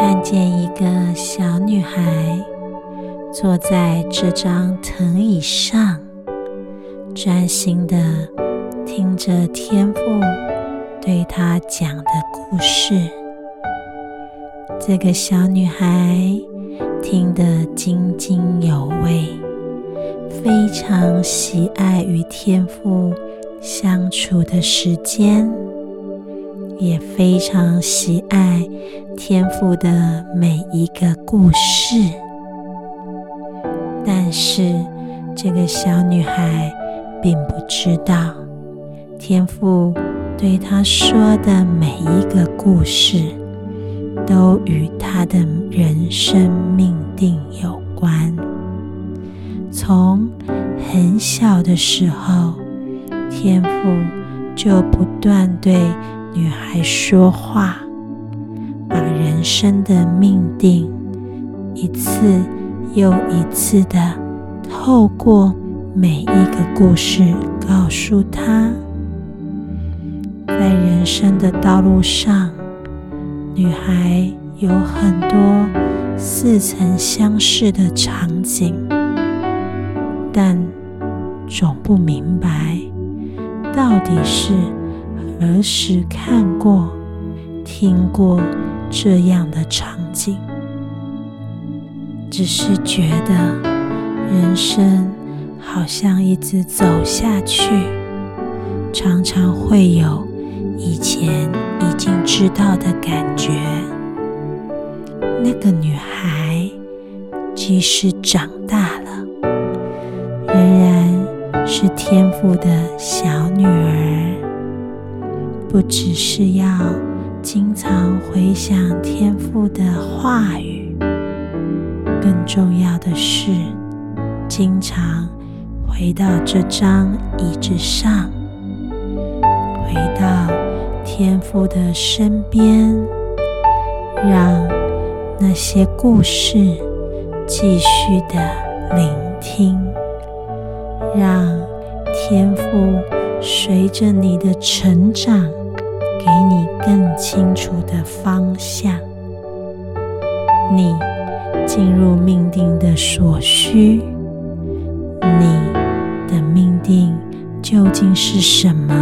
看见一个小女孩坐在这张藤椅上，专心的听着天父对她讲的故事。这个小女孩听得津津有味，非常喜爱与天父相处的时间。也非常喜爱天赋的每一个故事，但是这个小女孩并不知道，天赋对她说的每一个故事，都与她的人生命定有关。从很小的时候，天赋就不断对。女孩说话，把人生的命定一次又一次的透过每一个故事告诉她。在人生的道路上，女孩有很多似曾相识的场景，但总不明白到底是。儿时看过、听过这样的场景，只是觉得人生好像一直走下去，常常会有以前已经知道的感觉。那个女孩即使长大了，仍然是天赋的小女儿。不只是要经常回想天父的话语，更重要的是，经常回到这张椅子上，回到天父的身边，让那些故事继续的聆听，让天父随着你的成长。给你更清楚的方向，你进入命定的所需，你的命定究竟是什么？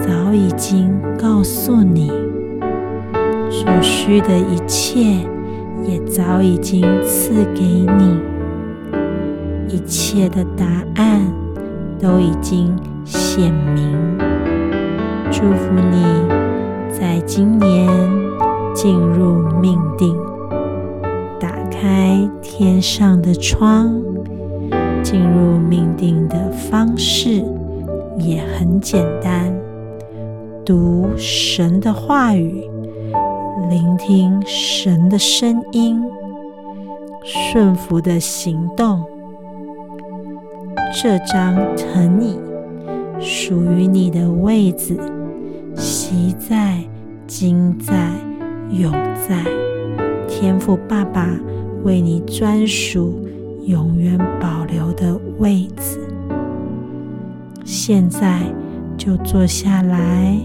早已经告诉你，所需的一切也早已经赐给你，一切的答案都已经显明。祝福你在今年进入命定，打开天上的窗。进入命定的方式也很简单：读神的话语，聆听神的声音，顺服的行动。这张藤椅属于你的位子。习在、今在、永在，天赋爸爸为你专属、永远保留的位置。现在就坐下来，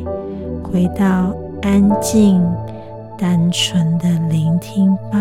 回到安静、单纯的聆听吧。